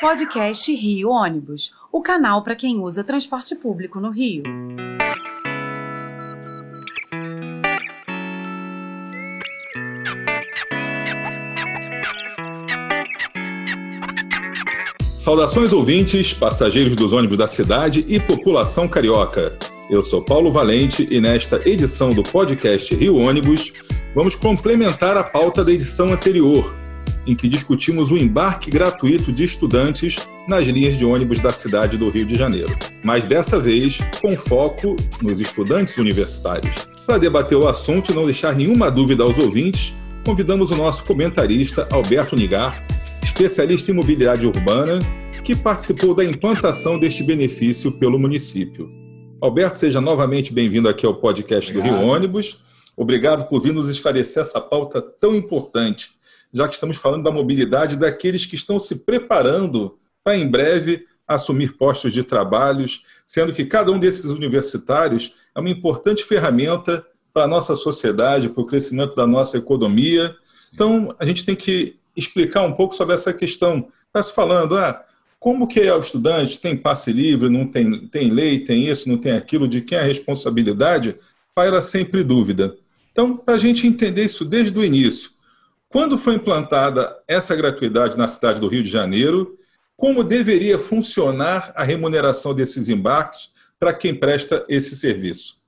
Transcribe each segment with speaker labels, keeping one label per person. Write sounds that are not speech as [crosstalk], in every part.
Speaker 1: Podcast Rio Ônibus, o canal para quem usa transporte público no Rio.
Speaker 2: Saudações ouvintes, passageiros dos ônibus da cidade e população carioca. Eu sou Paulo Valente e nesta edição do podcast Rio Ônibus vamos complementar a pauta da edição anterior, em que discutimos o embarque gratuito de estudantes nas linhas de ônibus da cidade do Rio de Janeiro. Mas dessa vez com foco nos estudantes universitários. Para debater o assunto e não deixar nenhuma dúvida aos ouvintes, convidamos o nosso comentarista Alberto Nigar, especialista em mobilidade urbana, que participou da implantação deste benefício pelo município. Alberto, seja novamente bem-vindo aqui ao podcast Obrigado. do Rio Ônibus. Obrigado por vir nos esclarecer essa pauta tão importante, já que estamos falando da mobilidade daqueles que estão se preparando para em breve assumir postos de trabalhos, sendo que cada um desses universitários é uma importante ferramenta para a nossa sociedade, para o crescimento da nossa economia. Então, a gente tem que explicar um pouco sobre essa questão. Está se falando, ah, como que é o estudante, tem passe livre, não tem, tem lei, tem isso, não tem aquilo, de quem é a responsabilidade, paira sempre dúvida. Então, para a gente entender isso desde o início, quando foi implantada essa gratuidade na cidade do Rio de Janeiro, como deveria funcionar a remuneração desses embarques para quem presta esse serviço?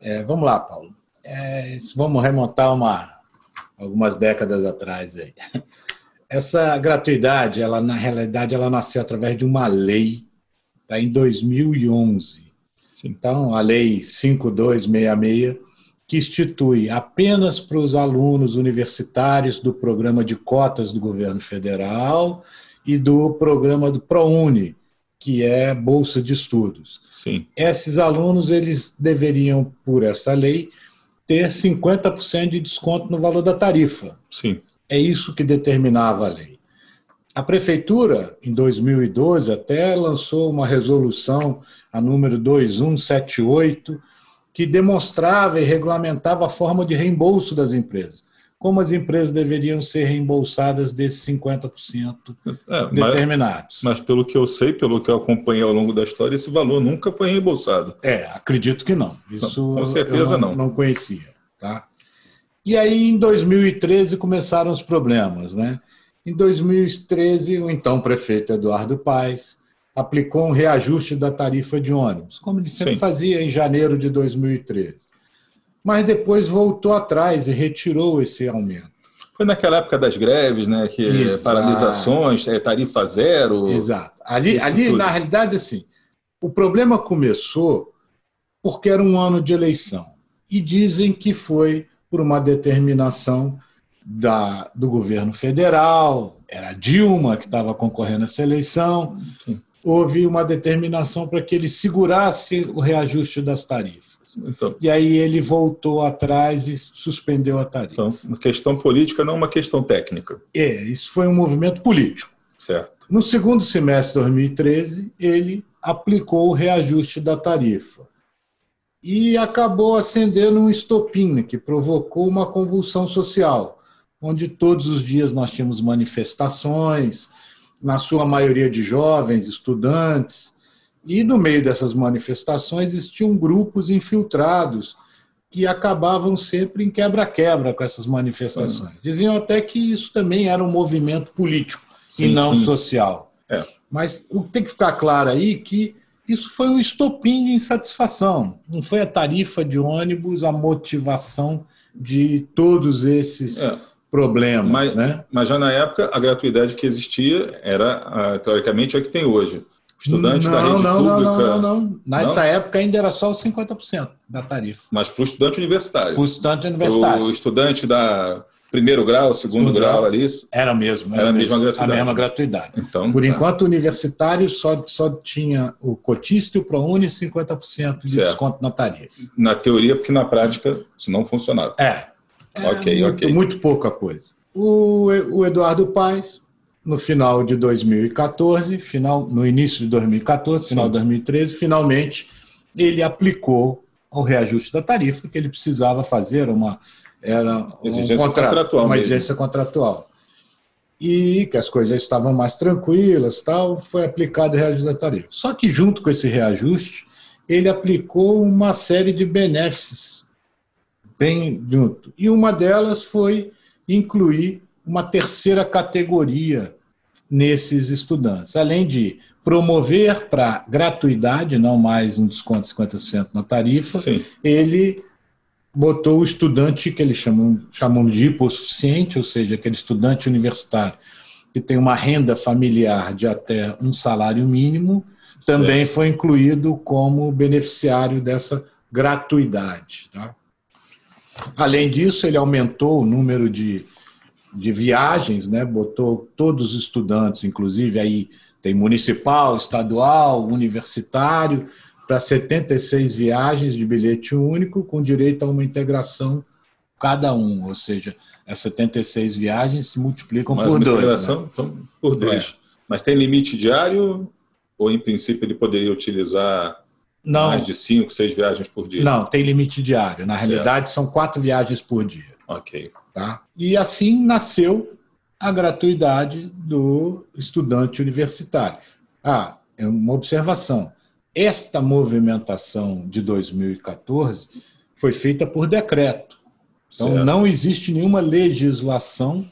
Speaker 3: É, vamos lá, Paulo. É, vamos remontar uma, algumas décadas atrás. Aí. Essa gratuidade, ela na realidade, ela nasceu através de uma lei, tá, em 2011. Sim. Então, a lei 5266 que institui apenas para os alunos universitários do programa de cotas do governo federal e do programa do ProUni, que é bolsa de estudos.
Speaker 2: Sim.
Speaker 3: Esses alunos eles deveriam, por essa lei, ter 50% de desconto no valor da tarifa.
Speaker 2: Sim.
Speaker 3: É isso que determinava a lei. A prefeitura, em 2012, até lançou uma resolução, a número 2178, que demonstrava e regulamentava a forma de reembolso das empresas. Como as empresas deveriam ser reembolsadas desses 50% é, determinados.
Speaker 2: Mas, mas, pelo que eu sei, pelo que eu acompanhei ao longo da história, esse valor nunca foi reembolsado.
Speaker 3: É, acredito que não. Isso
Speaker 2: Com certeza
Speaker 3: não,
Speaker 2: não.
Speaker 3: Não conhecia. Tá? E aí, em 2013, começaram os problemas. Né? Em 2013, o então prefeito Eduardo Paes aplicou um reajuste da tarifa de ônibus, como ele sempre Sim. fazia em janeiro de 2013. Mas depois voltou atrás e retirou esse aumento.
Speaker 2: Foi naquela época das greves, né? Que Exato. paralisações, é, tarifa zero.
Speaker 3: Exato. Ali, ali na realidade, assim, o problema começou porque era um ano de eleição. E dizem que foi por uma determinação da, do governo federal, era Dilma que estava concorrendo a essa eleição. Sim houve uma determinação para que ele segurasse o reajuste das tarifas. Então, e aí ele voltou atrás e suspendeu a tarifa.
Speaker 2: Então, uma questão política, não uma questão técnica.
Speaker 3: É, isso foi um movimento político.
Speaker 2: Certo.
Speaker 3: No segundo semestre de 2013, ele aplicou o reajuste da tarifa. E acabou acendendo um estopim que provocou uma convulsão social, onde todos os dias nós tínhamos manifestações, na sua maioria de jovens, estudantes, e no meio dessas manifestações existiam grupos infiltrados que acabavam sempre em quebra-quebra com essas manifestações. Diziam até que isso também era um movimento político sim, e não sim. social.
Speaker 2: É.
Speaker 3: Mas o que tem que ficar claro aí é que isso foi um estopim de insatisfação. Não foi a tarifa de ônibus a motivação de todos esses é problemas.
Speaker 2: Mas,
Speaker 3: né?
Speaker 2: mas já na época, a gratuidade que existia era, teoricamente, a que tem hoje. Estudante
Speaker 3: não,
Speaker 2: da rede
Speaker 3: não,
Speaker 2: pública.
Speaker 3: Não, não, não, não. Nessa não? época ainda era só os 50% da tarifa.
Speaker 2: Mas para o estudante universitário. Para
Speaker 3: o estudante universitário.
Speaker 2: O estudante da primeiro grau, segundo, segundo grau, grau, ali. Isso?
Speaker 3: Era mesmo.
Speaker 2: Era, era a mesma gratuidade.
Speaker 3: A mesma gratuidade.
Speaker 2: Então,
Speaker 3: Por tá. enquanto, o universitário só, só tinha o cotista e o ProUni 50% de certo. desconto na tarifa.
Speaker 2: Na teoria, porque na prática isso não funcionava.
Speaker 3: É ok, muito, ok. Muito pouca coisa. O, o Eduardo Paes, no final de 2014, final, no início de 2014, final Sim. de 2013, finalmente ele aplicou o reajuste da tarifa que ele precisava fazer, uma era
Speaker 2: exigência um contra, contratual
Speaker 3: uma exigência contratual. e que as coisas já estavam mais tranquilas, tal, foi aplicado o reajuste da tarifa. Só que junto com esse reajuste, ele aplicou uma série de benefícios bem junto. E uma delas foi incluir uma terceira categoria nesses estudantes, além de promover para gratuidade, não mais um desconto de 50% na tarifa,
Speaker 2: Sim.
Speaker 3: ele botou o estudante que eles chamam, chamam de hipossuficiente, ou seja, aquele estudante universitário que tem uma renda familiar de até um salário mínimo, também foi incluído como beneficiário dessa gratuidade. Tá? Além disso, ele aumentou o número de, de viagens, né? botou todos os estudantes, inclusive aí tem municipal, estadual, universitário, para 76 viagens de bilhete único, com direito a uma integração cada um, ou seja, as 76 viagens se multiplicam
Speaker 2: Mas
Speaker 3: por dois. né?
Speaker 2: então, por dois. Mas tem limite diário ou, em princípio, ele poderia utilizar
Speaker 3: Não,
Speaker 2: mais de cinco, seis viagens por dia?
Speaker 3: não, tem limite diário. Na
Speaker 2: Certo.
Speaker 3: realidade, são quatro viagens por dia.
Speaker 2: Ok.
Speaker 3: Tá? E assim nasceu a gratuidade do estudante universitário. Ah, é uma observação. Esta movimentação de 2014 foi feita por decreto. Então,
Speaker 2: Certo.
Speaker 3: não existe nenhuma legislação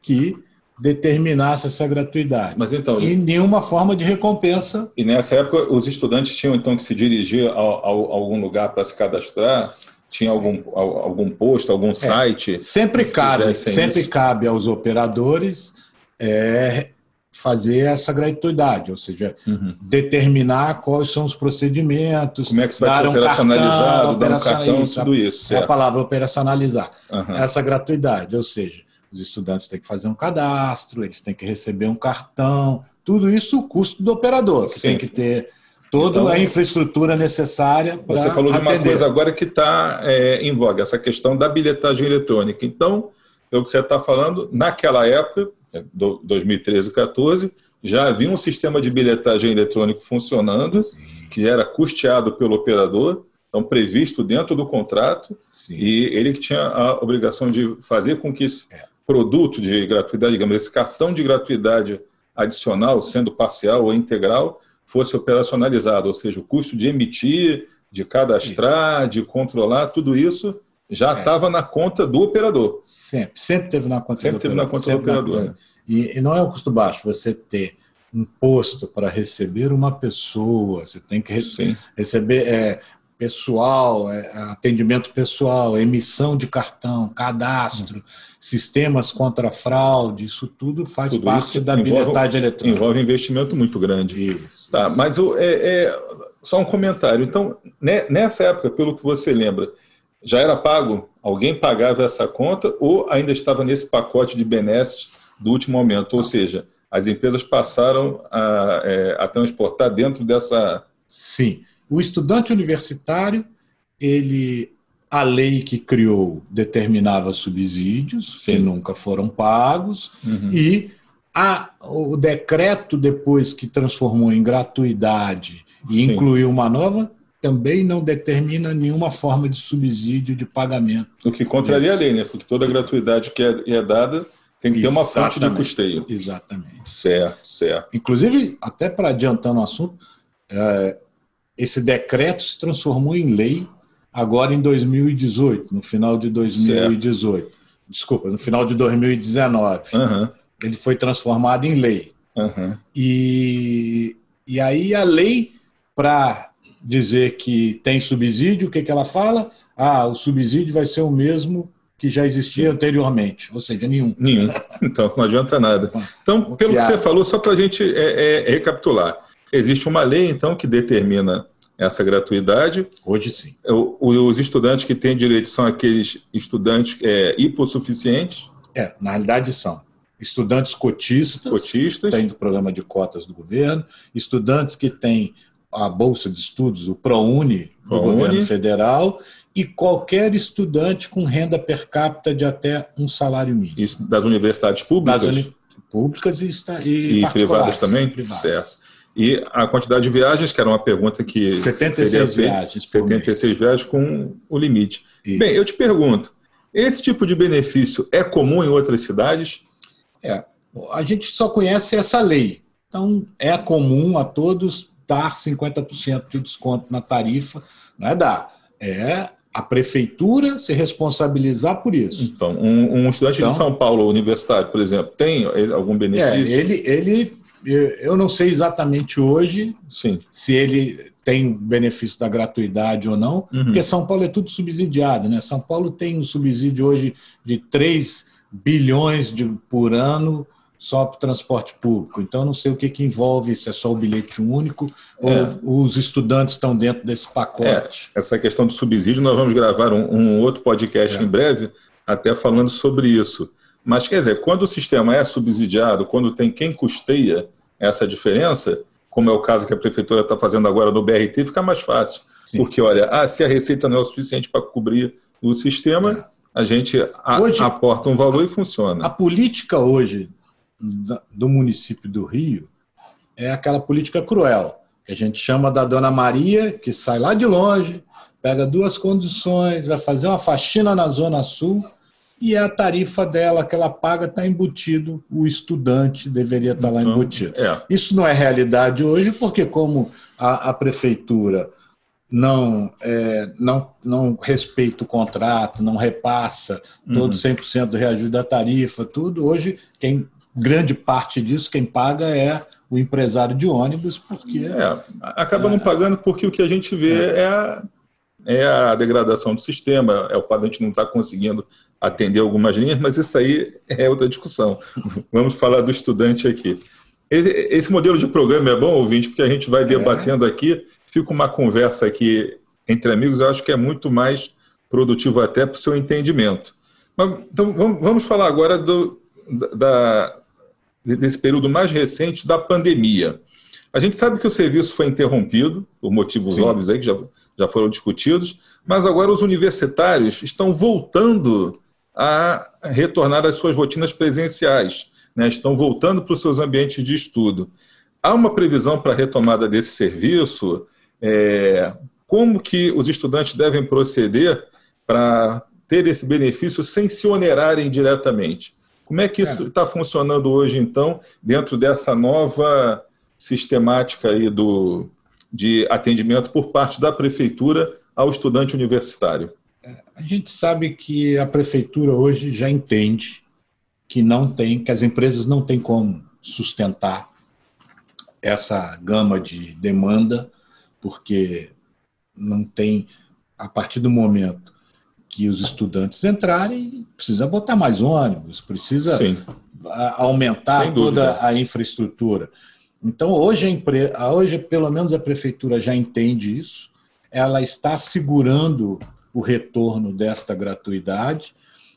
Speaker 3: que determinasse essa gratuidade.
Speaker 2: Mas então,
Speaker 3: E nenhuma forma de recompensa.
Speaker 2: E nessa época, os estudantes tinham então que se dirigir a, a- a algum lugar para se cadastrar? Tinha algum, al- algum posto, algum site?
Speaker 3: Sempre cabe, sempre
Speaker 2: isso.
Speaker 3: cabe aos operadores é, fazer essa gratuidade, ou seja,
Speaker 2: Uhum.
Speaker 3: determinar quais são os procedimentos,
Speaker 2: Como é que isso vai
Speaker 3: dar
Speaker 2: ser
Speaker 3: um
Speaker 2: operacionalizado,
Speaker 3: cartão,
Speaker 2: dar um cartão,
Speaker 3: isso,
Speaker 2: tudo isso.
Speaker 3: É a
Speaker 2: Certo.
Speaker 3: palavra operacionalizar.
Speaker 2: Aham.
Speaker 3: Essa gratuidade, ou seja, os estudantes têm que fazer um cadastro, eles têm que receber um cartão, tudo isso o custo do operador, que
Speaker 2: Sim.
Speaker 3: tem que ter toda
Speaker 2: Então,
Speaker 3: a infraestrutura necessária para
Speaker 2: Você falou de uma coisa agora que está em voga, essa questão da bilhetagem eletrônica. Então, é o que você está falando, naquela época, é, do- 2013 e 2014, já havia um sistema de bilhetagem eletrônica funcionando, que era custeado pelo operador, então previsto dentro do contrato,
Speaker 3: Sim.
Speaker 2: e ele que tinha a obrigação de fazer com que esse produto de gratuidade, digamos, esse cartão de gratuidade adicional, sendo parcial ou integral, fosse operacionalizado, ou seja, o custo de emitir, de cadastrar, de controlar, tudo isso já
Speaker 3: É.
Speaker 2: estava na conta do operador.
Speaker 3: Sempre, sempre teve na conta
Speaker 2: Sempre
Speaker 3: do
Speaker 2: teve na
Speaker 3: operador,
Speaker 2: conta do
Speaker 3: sempre na
Speaker 2: operador,
Speaker 3: conta. E, e não é um custo baixo você ter um posto para receber uma pessoa, você tem que re-
Speaker 2: Sim.
Speaker 3: receber é, pessoal, é, atendimento pessoal, emissão de cartão, cadastro, sistemas contra fraude, isso tudo faz
Speaker 2: Tudo
Speaker 3: parte da
Speaker 2: envolve-
Speaker 3: bilhetagem eletrônica.
Speaker 2: Envolve investimento muito grande.
Speaker 3: Isso.
Speaker 2: Tá, mas o- é, é, só um comentário. Então, né, nessa época, pelo que você lembra, já era pago? Alguém pagava essa conta ou ainda estava nesse pacote de benesses do último momento? Ou seja, as empresas passaram a, é, a transportar dentro dessa.
Speaker 3: Sim. O estudante universitário, ele a lei que criou determinava subsídios que
Speaker 2: Sim.
Speaker 3: nunca foram pagos
Speaker 2: Uhum.
Speaker 3: e a, o decreto depois que transformou em gratuidade e
Speaker 2: Sim.
Speaker 3: incluiu uma nova também não determina nenhuma forma de subsídio de pagamento.
Speaker 2: O que contraria a lei, né? Porque toda gratuidade que é, é dada tem que ter uma fonte de
Speaker 3: Exatamente.
Speaker 2: custeio.
Speaker 3: Exatamente.
Speaker 2: Certo, certo.
Speaker 3: Inclusive, até para adiantando o assunto, é, esse decreto se transformou em lei agora em 2018, no final de 2018. Desculpa, no final de 2019.
Speaker 2: Aham,
Speaker 3: Ele foi transformado em lei.
Speaker 2: aham.
Speaker 3: E, e aí a lei, para dizer que tem subsídio, o que, que ela fala? Ah, o subsídio vai ser o mesmo que já existia anteriormente, ou seja, nenhum.
Speaker 2: Nenhum. [laughs] Então, não adianta nada. Então, pelo que você falou, só para a gente é, é, recapitular, existe uma lei, então, que determina essa gratuidade.
Speaker 3: Hoje sim.
Speaker 2: O- Os estudantes que têm direito são aqueles estudantes é, hipossuficientes,
Speaker 3: É, na realidade são estudantes cotistas,
Speaker 2: cotistas.
Speaker 3: tem do programa de cotas do governo, estudantes que têm a bolsa de estudos, o ProUni do
Speaker 2: ProUni.
Speaker 3: governo federal, e qualquer estudante com renda per capita de até um salário mínimo.
Speaker 2: Isso das universidades públicas
Speaker 3: Das uni- públicas e,
Speaker 2: E
Speaker 3: particulares,
Speaker 2: privadas também?
Speaker 3: privadas.
Speaker 2: Certo. E a quantidade de viagens, que era uma pergunta que
Speaker 3: 76
Speaker 2: seria feita,
Speaker 3: viagens por
Speaker 2: 76 viagens com o limite.
Speaker 3: Isso.
Speaker 2: Bem, eu te pergunto, esse tipo de benefício é comum em outras cidades?
Speaker 3: a gente só conhece essa lei. Então, é comum a todos dar 50% de desconto na tarifa. Não é dar, é a prefeitura se responsabilizar por isso.
Speaker 2: Então, um, um estudante então, de São Paulo universitário, por exemplo, tem algum benefício?
Speaker 3: É, ele, ele, eu não sei exatamente hoje
Speaker 2: Sim.
Speaker 3: se ele tem benefício da gratuidade ou não, uhum. porque São Paulo é tudo subsidiado, né? São Paulo tem um subsídio hoje de 3 bilhões de, por ano só para o transporte público. Então, não sei o que, que envolve, se é só o bilhete único é. ou os estudantes estão dentro desse pacote.
Speaker 2: É, essa questão do subsídio, nós vamos gravar um, um outro podcast é. em breve, até falando sobre isso. Mas, quer dizer, quando o sistema é subsidiado, quando tem quem custeia essa diferença, como é o caso que a prefeitura está fazendo agora no BRT, fica mais fácil. Sim. Porque, olha, ah, se a receita não é o suficiente para cobrir o sistema, é. a gente a, hoje, aporta um valor
Speaker 3: a,
Speaker 2: e funciona.
Speaker 3: A política hoje do município do Rio é aquela política cruel, que a gente chama da Dona Maria, que sai lá de longe, pega duas condições, vai fazer uma faxina na Zona Sul e a tarifa dela que ela paga está embutido, o estudante deveria estar tá lá então, embutido. É. Isso não é realidade hoje, porque como a, a prefeitura não, é, não, não respeita o contrato, não repassa todo uhum. 100% do reajuste da tarifa, tudo, hoje quem grande parte disso, quem paga é o empresário de ônibus, porque.
Speaker 2: É, acaba não pagando porque o que a gente vê é, é a, é a degradação do sistema, é o fato de a gente não estar tá conseguindo atender algumas linhas, mas isso aí é outra discussão. [laughs] Vamos falar do estudante aqui. Esse, esse modelo de programa é bom, ouvinte, porque a gente vai é. debatendo aqui, fica uma conversa aqui entre amigos, eu acho que é muito mais produtivo até para o seu entendimento. Mas, então, vamos, vamos falar agora do, da, desse período mais recente da pandemia. A gente sabe que o serviço foi interrompido, por motivos Sim. óbvios aí que já, já foram discutidos, mas agora os universitários estão voltando a retornar às suas rotinas presenciais, né? estão voltando para os seus ambientes de estudo. Há uma previsão para a retomada desse serviço? É, como que os estudantes devem proceder para ter esse benefício sem se onerarem diretamente? Como é que isso está funcionando hoje, então, dentro dessa nova sistemática aí do, de atendimento por parte da prefeitura ao estudante universitário?
Speaker 3: É, a gente sabe que a prefeitura hoje já entende que não tem, que as empresas não têm como sustentar essa gama de demanda, porque não tem, a partir do momento que os estudantes entrarem, precisa botar mais ônibus, precisa Sim. aumentar toda a infraestrutura. Então, hoje, hoje, pelo menos, a prefeitura já entende isso, ela está segurando o retorno desta gratuidade,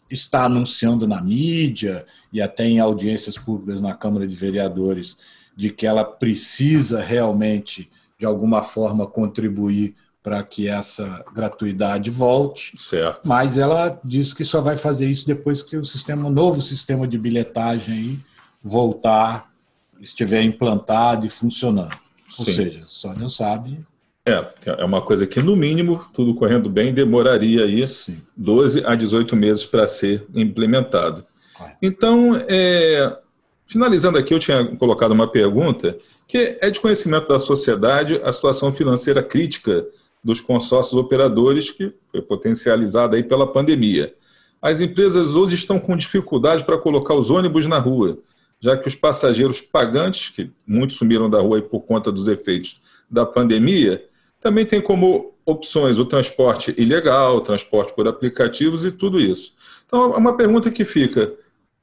Speaker 3: está anunciando na mídia e até em audiências públicas na Câmara de Vereadores de que ela precisa realmente, de alguma forma, contribuir para que essa gratuidade volte.
Speaker 2: Certo.
Speaker 3: Mas ela diz que só vai fazer isso depois que o sistema, o novo sistema de bilhetagem voltar, estiver implantado e funcionando. Ou Sim. seja, só Deus sabe.
Speaker 2: É, é uma coisa que, no mínimo, tudo correndo bem, demoraria aí Sim. 12 a 18 meses para ser implementado. Então, é, finalizando aqui, eu tinha colocado uma pergunta que é de conhecimento da sociedade a situação financeira crítica dos consórcios operadores, que foi potencializada aí pela pandemia. As empresas hoje estão com dificuldade para colocar os ônibus na rua, já que os passageiros pagantes, que muitos sumiram da rua por conta dos efeitos da pandemia, também têm como opções o transporte ilegal, o transporte por aplicativos e tudo isso. Então, é uma pergunta que fica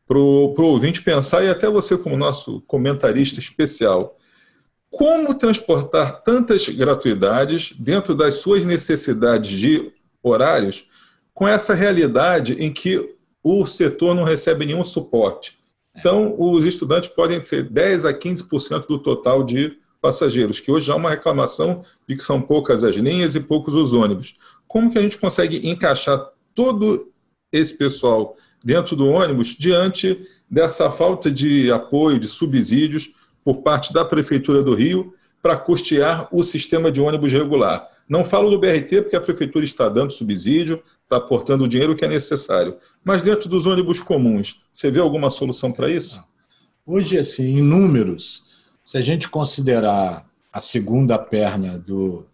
Speaker 2: para o ouvinte pensar, e até você, como nosso comentarista especial, como transportar tantas gratuidades dentro das suas necessidades de horários com essa realidade em que o setor não recebe nenhum suporte. Então, os estudantes podem ser 10 a 15% do total de passageiros, que hoje há uma reclamação de que são poucas as linhas e poucos os ônibus. Como que a gente consegue encaixar todo esse pessoal dentro do ônibus diante dessa falta de apoio, de subsídios por parte da Prefeitura do Rio para custear o sistema de ônibus regular. Não falo do BRT porque a Prefeitura está dando subsídio, está aportando o dinheiro que é necessário. Mas dentro dos ônibus comuns, você vê alguma solução para isso?
Speaker 3: Hoje, assim, em números, se a gente considerar a segunda perna do,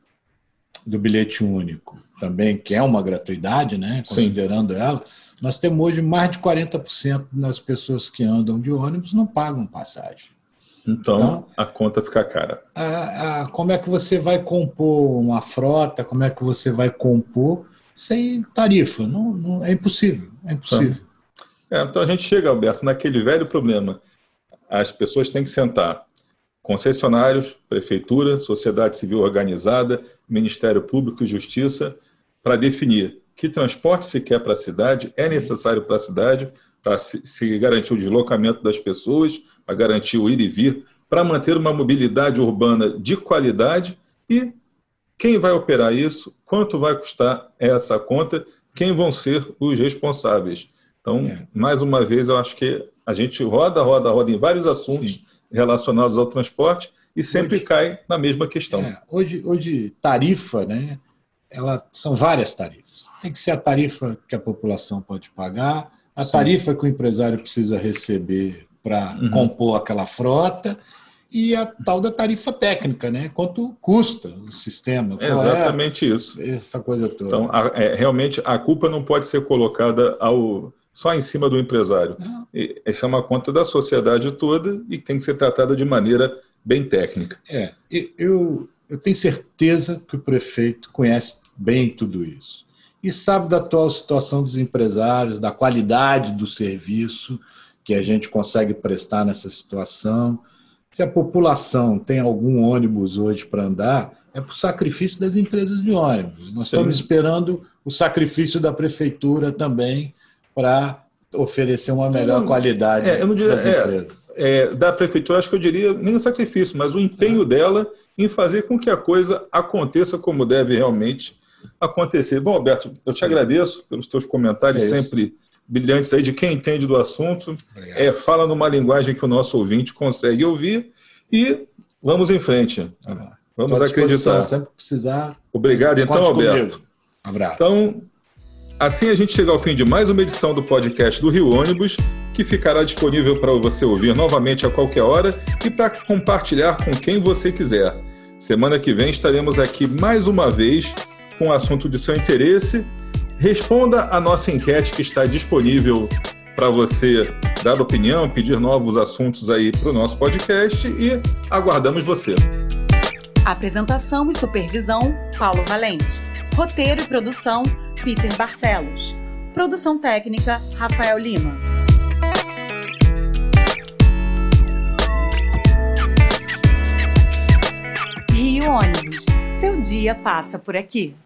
Speaker 3: do bilhete único, também, que é uma gratuidade, né? considerando Sim. ela, nós temos hoje mais de 40% das pessoas que andam de ônibus não pagam passagem.
Speaker 2: Então, então a conta fica cara.
Speaker 3: A, a, como é que você vai compor uma frota? Como é que você vai compor sem tarifa? Não, não é impossível. É impossível.
Speaker 2: Então, é, então a gente chega, Alberto, naquele velho problema. As pessoas têm que sentar. Concessionários, prefeitura, sociedade civil organizada, Ministério Público e Justiça, para definir que transporte se quer para a cidade, é necessário para a cidade, para se garantir o deslocamento das pessoas, para garantir o ir e vir, para manter uma mobilidade urbana de qualidade e quem vai operar isso, quanto vai custar essa conta, quem vão ser os responsáveis. Então, é. mais uma vez, eu acho que a gente roda, roda, roda em vários assuntos Sim. relacionados ao transporte e sempre hoje, cai na mesma questão. É,
Speaker 3: hoje, hoje, tarifa, né? Ela, são várias tarifas. Tem que ser a tarifa que a população pode pagar, a Sim. tarifa que o empresário precisa receber para uhum. compor aquela frota e a tal da tarifa técnica, né? Quanto custa o sistema?
Speaker 2: É exatamente é isso.
Speaker 3: Essa coisa toda.
Speaker 2: Então, a, é, realmente, a culpa não pode ser colocada ao, só em cima do empresário. E, essa é uma conta da sociedade toda e tem que ser tratada de maneira bem técnica.
Speaker 3: É, eu, eu tenho certeza que o prefeito conhece bem tudo isso e sabe da atual situação dos empresários, da qualidade do serviço que a gente consegue prestar nessa situação. Se a população tem algum ônibus hoje para andar, é por sacrifício das empresas de ônibus. Nós Sim. estamos esperando o sacrifício da prefeitura também para oferecer uma melhor não, qualidade
Speaker 2: é, eu não diria, é, é, da prefeitura, acho que eu diria nem o sacrifício, mas o empenho é. dela em fazer com que a coisa aconteça como deve realmente acontecer. Bom, Alberto, eu te agradeço pelos teus comentários é sempre brilhantes aí de quem entende do assunto, é, fala numa linguagem que o nosso ouvinte consegue ouvir e vamos em frente. Tá vamos acreditar.
Speaker 3: Sempre precisar.
Speaker 2: Obrigado, então, Alberto.
Speaker 3: Um abraço.
Speaker 2: Então, assim a gente chega ao fim de mais uma edição do podcast do Rio Ônibus, que ficará disponível para você ouvir novamente a qualquer hora e para compartilhar com quem você quiser. Semana que vem estaremos aqui mais uma vez com o assunto de seu interesse Responda a nossa enquete que está disponível para você dar opinião, pedir novos assuntos aí para o nosso podcast e aguardamos você.
Speaker 1: Apresentação e supervisão: Paulo Valente. Roteiro e produção: Peter Barcelos. Produção técnica: Rafael Lima. Ônibus. Seu dia passa por aqui.